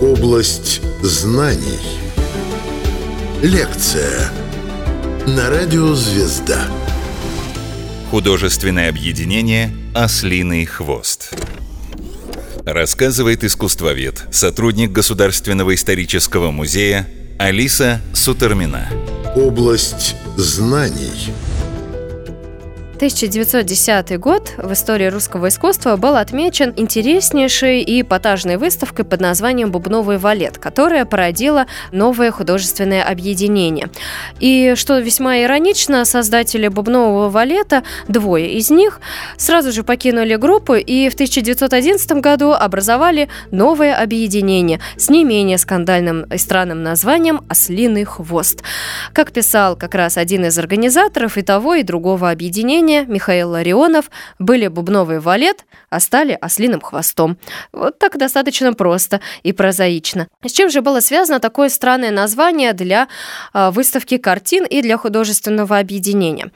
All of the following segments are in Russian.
Область знаний. Лекция на радио «Звезда». Художественное объединение «Ослиный хвост». Рассказывает искусствовед, сотрудник Государственного исторического музея Алиса Сутермина. Область знаний. 1910 год в истории русского искусства был отмечен интереснейшей и эпатажной выставкой под названием «Бубновый валет», которая породила новое художественное объединение. И, что весьма иронично, создатели «Бубнового валета», двое из них, сразу же покинули группу и в 1911 году образовали новое объединение с не менее скандальным и странным названием «Ослиный хвост». Как писал как раз один из организаторов и того, и другого объединения, Лене, Михаил Ларионов были бубновый валет, а стали ослиным хвостом. Вот так достаточно просто и прозаично. С чем же было связано такое странное название для э, выставки картин и для художественного объединения?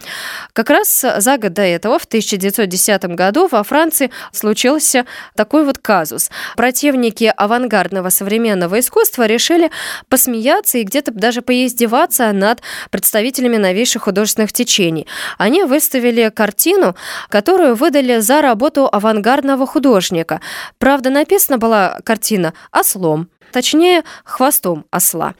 Как раз за год до этого, в 1910 году, во Франции случился такой вот казус. Противники авангардного современного искусства решили посмеяться и где-то даже поиздеваться над представителями новейших художественных течений. Они выставили картину, которую выдали за работу авангардного художника. Правда, написана была картина ослом, точнее, хвостом осла.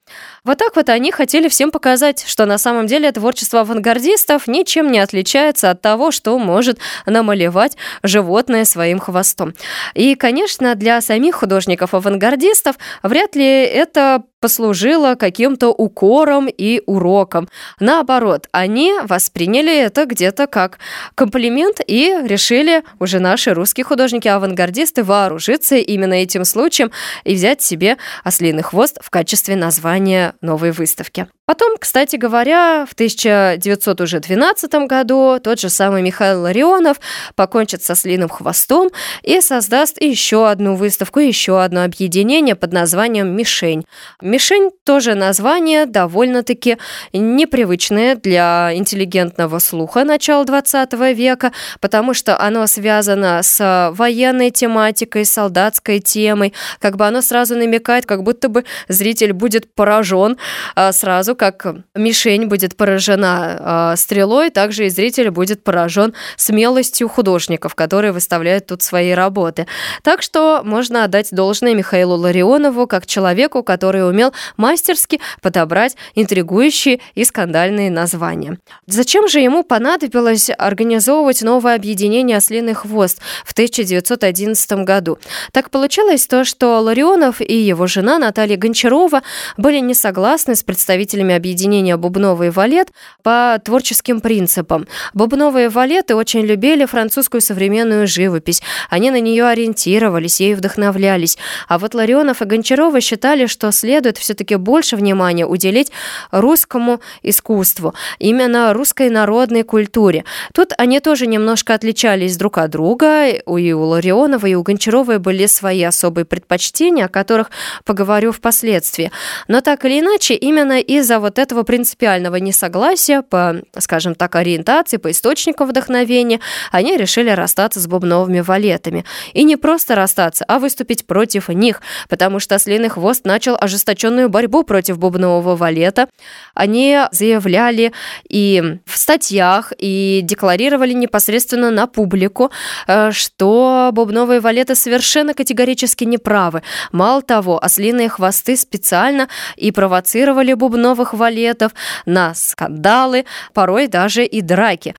Вот так вот они хотели всем показать, что на самом деле творчество авангардистов ничем не отличается от того, что может намалевать животное своим хвостом. И, конечно, для самих художников-авангардистов вряд ли это послужило каким-то укором и уроком. Наоборот, они восприняли это где-то как комплимент и решили уже наши русские художники-авангардисты вооружиться именно этим случаем и взять себе ослиный хвост в качестве названия новой выставки. Потом, кстати говоря, в 1912 году тот же самый Михаил Ларионов покончит со слиным хвостом и создаст еще одну выставку, еще одно объединение под названием «Мишень». «Мишень» тоже название довольно-таки непривычное для интеллигентного слуха начала 20 века, потому что оно связано с военной тематикой, солдатской темой, как бы оно сразу намекает, как будто бы зритель будет поражен а, сразу, как мишень будет поражена э, стрелой, также и зритель будет поражен смелостью художников, которые выставляют тут свои работы. Так что можно отдать должное Михаилу Ларионову как человеку, который умел мастерски подобрать интригующие и скандальные названия. Зачем же ему понадобилось организовывать новое объединение «Ослиный хвост» в 1911 году? Так получилось то, что Ларионов и его жена Наталья Гончарова были не согласны с представителями членами объединения «Бубновый валет» по творческим принципам. Бубновые валеты очень любили французскую современную живопись. Они на нее ориентировались, ею вдохновлялись. А вот Ларионов и Гончарова считали, что следует все-таки больше внимания уделить русскому искусству, именно русской народной культуре. Тут они тоже немножко отличались друг от друга. И у Ларионова, и у Гончаровой были свои особые предпочтения, о которых поговорю впоследствии. Но так или иначе, именно из-за вот этого принципиального несогласия по, скажем так, ориентации, по источникам вдохновения, они решили расстаться с бубновыми валетами. И не просто расстаться, а выступить против них, потому что Ослиный хвост начал ожесточенную борьбу против бубнового валета. Они заявляли и в статьях, и декларировали непосредственно на публику, э, что бубновые валеты совершенно категорически неправы. Мало того, ослиные хвосты специально и провоцировали бубновых новых валетов, на скандалы, порой даже и драки.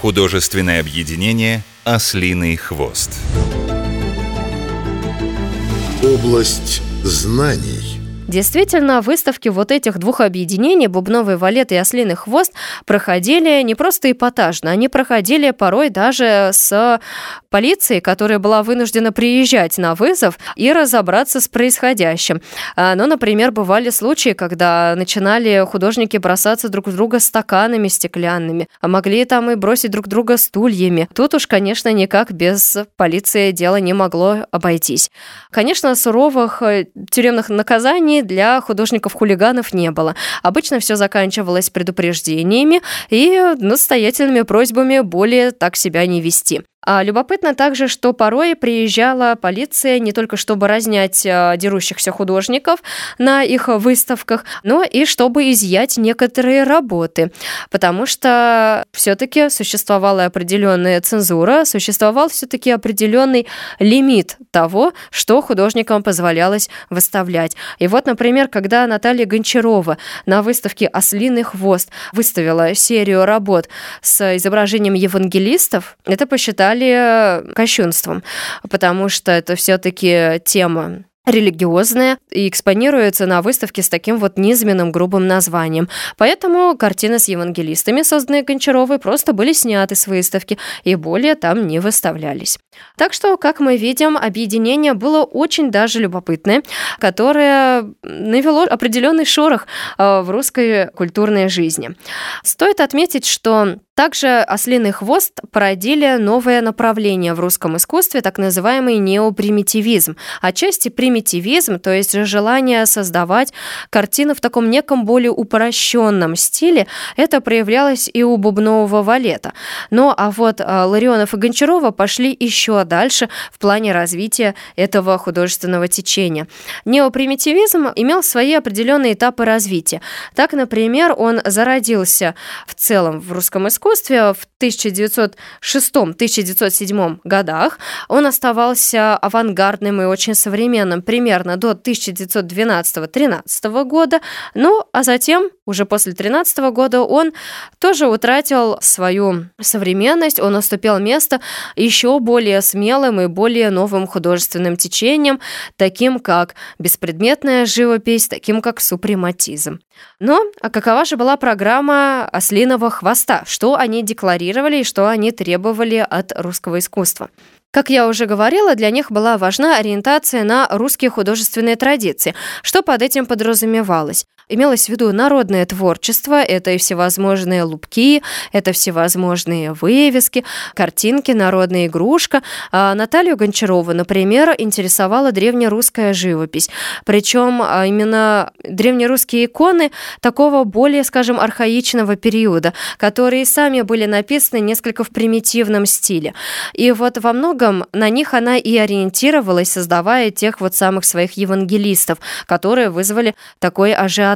Художественное объединение «Ослиный хвост». Область знаний. Действительно, выставки вот этих двух объединений, бубновый валет и ослиный хвост, проходили не просто эпатажно, они проходили порой даже с полицией, которая была вынуждена приезжать на вызов и разобраться с происходящим. А, ну, например, бывали случаи, когда начинали художники бросаться друг в друга стаканами стеклянными, а могли там и бросить друг друга стульями. Тут уж, конечно, никак без полиции дело не могло обойтись. Конечно, суровых э, тюремных наказаний для художников-хулиганов не было. Обычно все заканчивалось предупреждениями и настоятельными просьбами более так себя не вести. А любопытно также, что порой приезжала полиция не только чтобы разнять а, дерущихся художников на их выставках, но и чтобы изъять некоторые работы, потому что все-таки существовала определенная цензура, существовал все-таки определенный лимит того, что художникам позволялось выставлять. И вот, например, когда Наталья Гончарова на выставке «Ослиный хвост» выставила серию работ с изображением евангелистов, это посчитали считали кощунством, потому что это все-таки тема религиозная и экспонируется на выставке с таким вот низменным грубым названием. Поэтому картины с евангелистами, созданные Гончаровой, просто были сняты с выставки и более там не выставлялись. Так что, как мы видим, объединение было очень даже любопытное, которое навело определенный шорох э, в русской культурной жизни. Стоит отметить, что также «Ослиный хвост» породили новое направление в русском искусстве, так называемый неопримитивизм. Отчасти примитивизм, то есть желание создавать картины в таком неком более упрощенном стиле, это проявлялось и у бубнового валета. Но а вот а, Ларионов и Гончарова пошли еще дальше в плане развития этого художественного течения. Неопримитивизм имел свои определенные этапы развития. Так, например, он зародился в целом в русском искусстве искусстве в 1906-1907 годах. Он оставался авангардным и очень современным примерно до 1912-13 года. Ну, а затем, уже после 13 года, он тоже утратил свою современность, он уступил место еще более смелым и более новым художественным течением, таким как беспредметная живопись, таким как супрематизм. Но а какова же была программа «Ослиного хвоста»? Что они декларировали и что они требовали от русского искусства? Как я уже говорила, для них была важна ориентация на русские художественные традиции. Что под этим подразумевалось? Имелось в виду народное творчество, это и всевозможные лупки, это всевозможные вывески, картинки, народная игрушка. А Наталью Гончарову, например, интересовала древнерусская живопись. Причем а, именно древнерусские иконы такого более, скажем, архаичного периода, которые сами были написаны несколько в примитивном стиле. И вот во многом на них она и ориентировалась, создавая тех вот самых своих евангелистов, которые вызвали такой ажиотаж.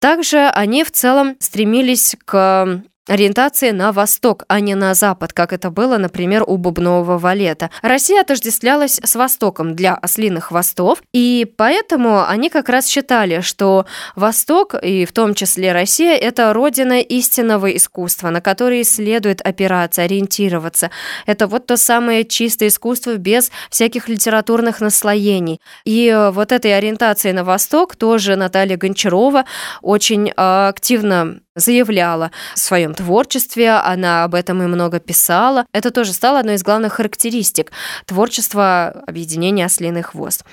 Также они в целом стремились к ориентации на восток, а не на запад, как это было, например, у бубнового валета. Россия отождествлялась с востоком для ослиных хвостов, и поэтому они как раз считали, что восток, и в том числе Россия, это родина истинного искусства, на которое следует опираться, ориентироваться. Это вот то самое чистое искусство без всяких литературных наслоений. И вот этой ориентации на восток тоже Наталья Гончарова очень а, активно заявляла в своем творчестве, она об этом и много писала. Это тоже стало одной из главных характеристик творчества объединения «Ослиный хвост».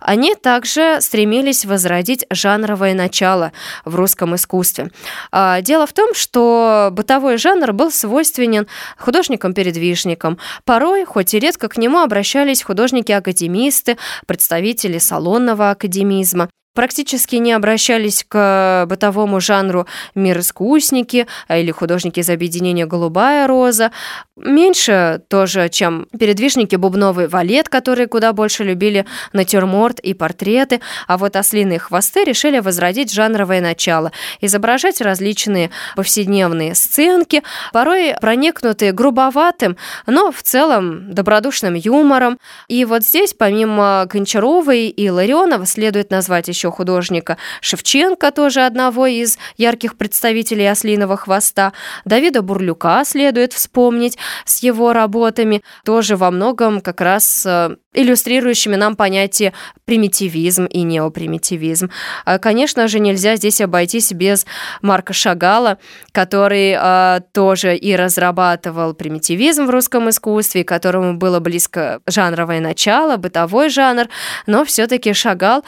Они также стремились возродить жанровое начало в русском искусстве. А, дело в том, что бытовой жанр был свойственен художникам-передвижникам. Порой, хоть и редко, к нему обращались художники-академисты, представители салонного академизма практически не обращались к бытовому жанру мир-искусники а, или художники из объединения «Голубая роза». Меньше тоже, чем передвижники бубновый валет, которые куда больше любили натюрморт и портреты, а вот ослиные хвосты решили возродить жанровое начало, изображать различные повседневные сценки, порой проникнутые грубоватым, но в целом добродушным юмором. И вот здесь, помимо Гончаровой и Ларионова, следует назвать еще еще художника Шевченко, тоже одного из ярких представителей «Ослиного хвоста». Давида Бурлюка следует вспомнить с его работами, тоже во многом как раз э, иллюстрирующими нам понятие примитивизм и неопримитивизм. А, конечно же, нельзя здесь обойтись без Марка Шагала, который э, тоже и разрабатывал примитивизм в русском искусстве, которому было близко жанровое начало, бытовой жанр, но все-таки Шагал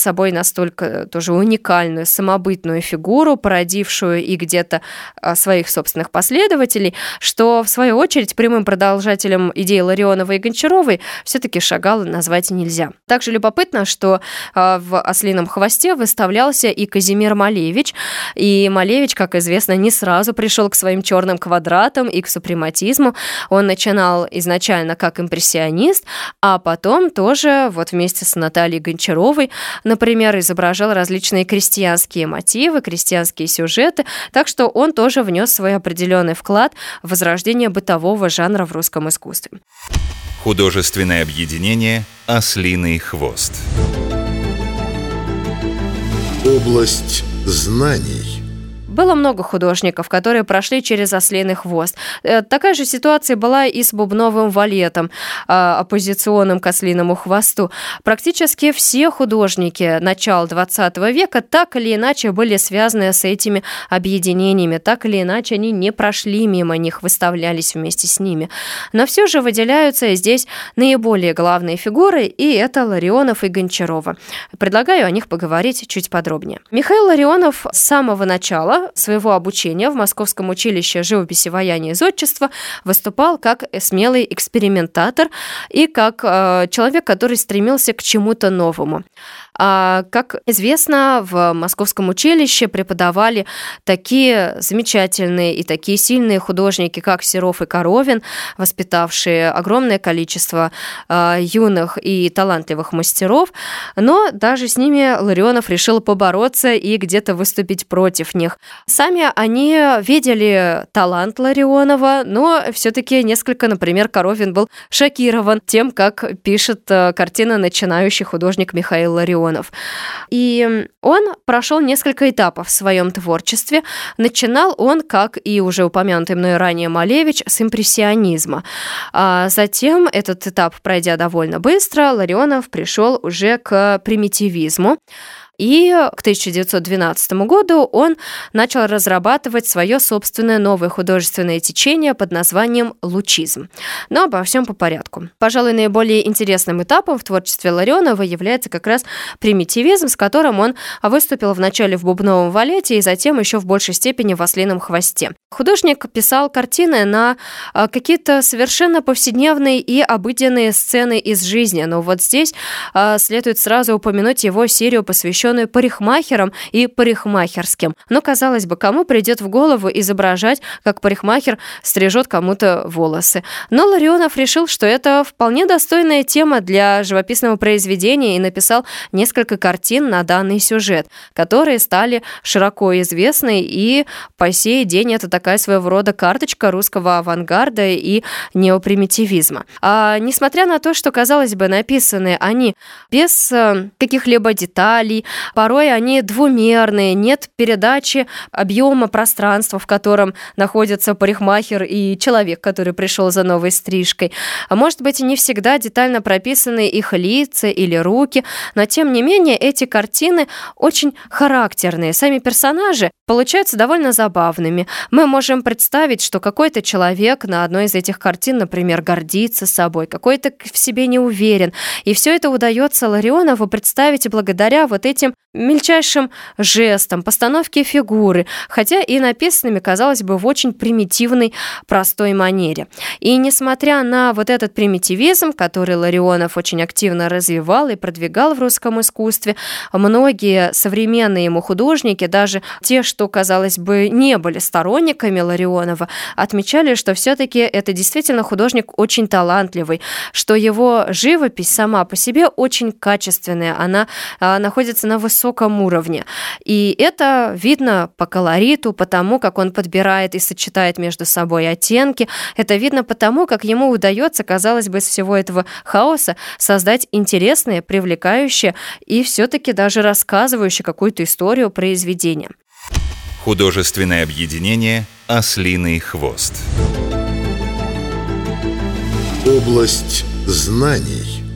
собой настолько тоже уникальную, самобытную фигуру, породившую и где-то а, своих собственных последователей, что, в свою очередь, прямым продолжателем идеи Ларионовой и Гончаровой все-таки Шагала назвать нельзя. Также любопытно, что а, в «Ослином хвосте» выставлялся и Казимир Малевич, и Малевич, как известно, не сразу пришел к своим черным квадратам и к супрематизму. Он начинал изначально как импрессионист, а потом тоже вот вместе с Натальей Гончаровой, например, изображал различные крестьянские мотивы, крестьянские сюжеты, так что он тоже внес свой определенный вклад в возрождение бытового жанра в русском искусстве. Художественное объединение «Ослиный хвост». Область знаний. Было много художников, которые прошли через ослиный хвост. Э, такая же ситуация была и с бубновым валетом, а, оппозиционным к ослиному хвосту. Практически все художники начала 20 века так или иначе были связаны с этими объединениями, так или иначе они не прошли мимо них, выставлялись вместе с ними. Но все же выделяются здесь наиболее главные фигуры, и это Ларионов и Гончарова. Предлагаю о них поговорить чуть подробнее. Михаил Ларионов с самого начала своего обучения в Московском училище живописи, ваяния и зодчества выступал как смелый экспериментатор и как э, человек, который стремился к чему-то новому. А, как известно, в Московском училище преподавали такие замечательные и такие сильные художники, как Серов и Коровин, воспитавшие огромное количество а, юных и талантливых мастеров, но даже с ними Ларионов решил побороться и где-то выступить против них. Сами они видели талант Ларионова, но все-таки несколько, например, Коровин был шокирован тем, как пишет э, картина начинающий художник Михаил Ларионов. Ларионов. И он прошел несколько этапов в своем творчестве. Начинал он, как и уже упомянутый мной ранее Малевич, с импрессионизма. А затем, этот этап пройдя довольно быстро, Ларионов пришел уже к примитивизму. И к 1912 году он начал разрабатывать свое собственное новое художественное течение под названием лучизм. Но обо всем по порядку. Пожалуй, наиболее интересным этапом в творчестве Ларионова является как раз примитивизм, с которым он выступил вначале в бубновом валете и затем еще в большей степени в ослином хвосте. Художник писал картины на а, какие-то совершенно повседневные и обыденные сцены из жизни, но вот здесь а, следует сразу упомянуть его серию, посвященную парикмахерам и парикмахерским. Но, казалось бы, кому придет в голову изображать, как парикмахер стрижет кому-то волосы. Но Ларионов решил, что это вполне достойная тема для живописного произведения и написал несколько картин на данный сюжет, которые стали широко известны, и по сей день это такая своего рода карточка русского авангарда и неопримитивизма. А несмотря на то, что, казалось бы, написаны они без э, каких-либо деталей, Порой они двумерные, нет передачи объема пространства, в котором находится парикмахер и человек, который пришел за новой стрижкой. А может быть, не всегда детально прописаны их лица или руки, но тем не менее эти картины очень характерные. Сами персонажи получаются довольно забавными. Мы можем представить, что какой-то человек на одной из этих картин, например, гордится собой, какой-то в себе не уверен. И все это удается Ларионову представить благодаря вот этим мельчайшим жестом, постановке фигуры, хотя и написанными, казалось бы, в очень примитивной, простой манере. И несмотря на вот этот примитивизм, который Ларионов очень активно развивал и продвигал в русском искусстве, многие современные ему художники, даже те, что, казалось бы, не были сторонниками Ларионова, отмечали, что все-таки это действительно художник очень талантливый, что его живопись сама по себе очень качественная, она а, находится на высоком уровне. И это видно по колориту, по тому, как он подбирает и сочетает между собой оттенки. Это видно по тому, как ему удается, казалось бы, из всего этого хаоса создать интересное, привлекающее и все-таки даже рассказывающее какую-то историю произведения. Художественное объединение «Ослиный хвост». Область знаний.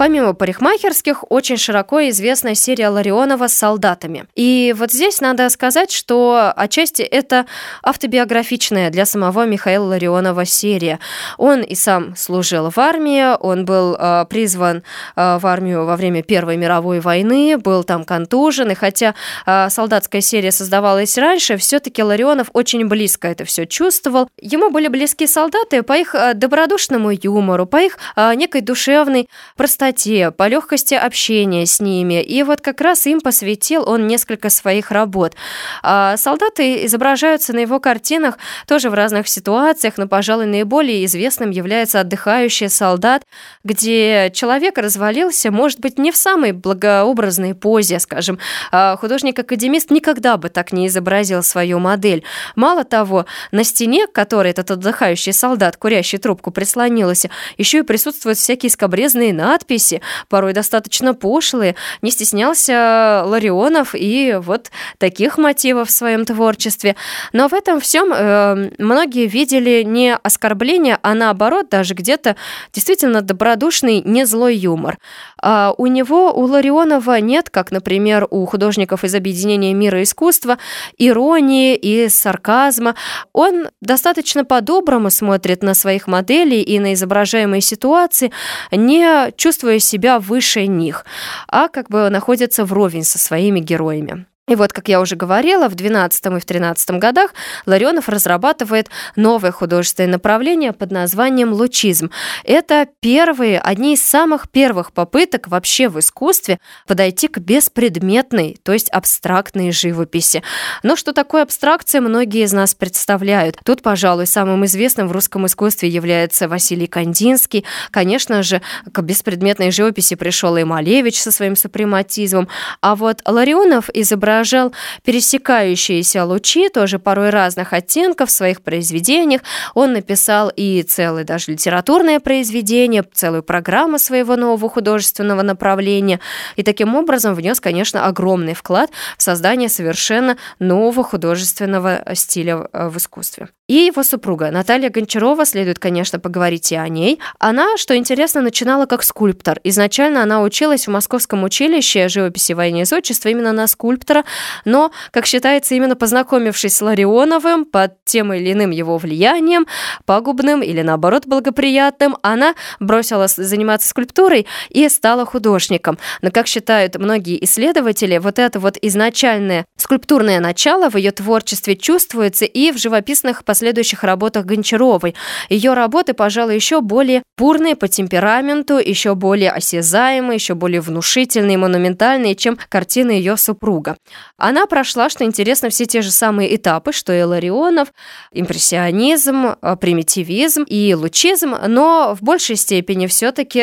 Помимо парикмахерских, очень широко известна серия Ларионова с солдатами. И вот здесь надо сказать, что отчасти это автобиографичная для самого Михаила Ларионова серия. Он и сам служил в армии, он был э, призван э, в армию во время Первой мировой войны, был там контужен, и хотя э, солдатская серия создавалась раньше, все-таки Ларионов очень близко это все чувствовал. Ему были близки солдаты по их добродушному юмору, по их э, некой душевной простоте, по легкости общения с ними. И вот как раз им посвятил он несколько своих работ. А солдаты изображаются на его картинах тоже в разных ситуациях, но, пожалуй, наиболее известным является «Отдыхающий солдат», где человек развалился, может быть, не в самой благообразной позе, скажем. А художник-академист никогда бы так не изобразил свою модель. Мало того, на стене, к которой этот отдыхающий солдат, курящий трубку, прислонился, еще и присутствуют всякие скобрезные надписи, порой достаточно пошлые. Не стеснялся Ларионов и вот таких мотивов в своем творчестве. Но в этом всем э, многие видели не оскорбление, а наоборот даже где-то действительно добродушный, не злой юмор. А у него, у Ларионова нет, как, например, у художников из объединения мира искусства, иронии и сарказма. Он достаточно по-доброму смотрит на своих моделей и на изображаемые ситуации, не чувствуя себя выше них, а как бы находится вровень со своими героями. И вот, как я уже говорила, в 12 и в 13 годах Ларионов разрабатывает новое художественное направление под названием лучизм. Это первые, одни из самых первых попыток вообще в искусстве подойти к беспредметной, то есть абстрактной живописи. Но что такое абстракция, многие из нас представляют. Тут, пожалуй, самым известным в русском искусстве является Василий Кандинский. Конечно же, к беспредметной живописи пришел и Малевич со своим супрематизмом. А вот Ларионов изображает изображал пересекающиеся лучи, тоже порой разных оттенков в своих произведениях. Он написал и целое даже литературное произведение, целую программу своего нового художественного направления. И таким образом внес, конечно, огромный вклад в создание совершенно нового художественного стиля э, в искусстве. И его супруга Наталья Гончарова, следует, конечно, поговорить и о ней. Она, что интересно, начинала как скульптор. Изначально она училась в Московском училище живописи, войны и зодчества именно на скульптора, но, как считается, именно познакомившись с Ларионовым под тем или иным его влиянием, пагубным или, наоборот, благоприятным, она бросила заниматься скульптурой и стала художником. Но, как считают многие исследователи, вот это вот изначальное скульптурное начало в ее творчестве чувствуется и в живописных последующих работах Гончаровой. Ее работы, пожалуй, еще более бурные по темпераменту, еще более осязаемые, еще более внушительные, монументальные, чем картины ее супруга. Она прошла, что интересно, все те же самые этапы, что и Ларионов, импрессионизм, э, примитивизм и лучизм, но в большей степени все-таки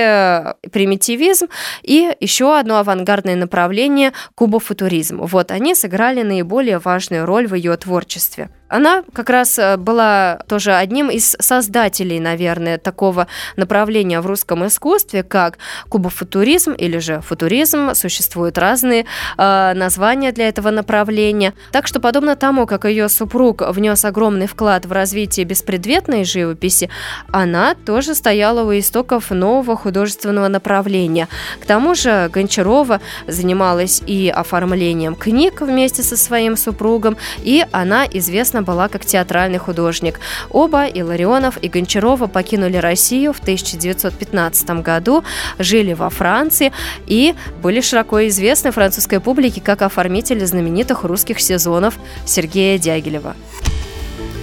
примитивизм и еще одно авангардное направление – кубофутуризм. Вот они сыграли наиболее важную роль в ее творчестве. Она как раз э, была тоже одним из создателей, наверное, такого направления в русском искусстве, как кубофутуризм или же футуризм. Существуют разные э, названия для этого направления. Так что, подобно тому, как ее супруг внес огромный вклад в развитие беспредметной живописи, она тоже стояла у истоков нового художественного направления. К тому же Гончарова занималась и оформлением книг вместе со своим супругом, и она известна известна была как театральный художник. Оба, и Ларионов, и Гончарова, покинули Россию в 1915 году, жили во Франции и были широко известны французской публике как оформители знаменитых русских сезонов Сергея Дягилева.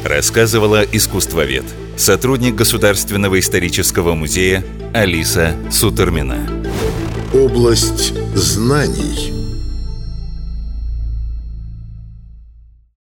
Рассказывала искусствовед, сотрудник Государственного исторического музея Алиса Сутермина. Область знаний –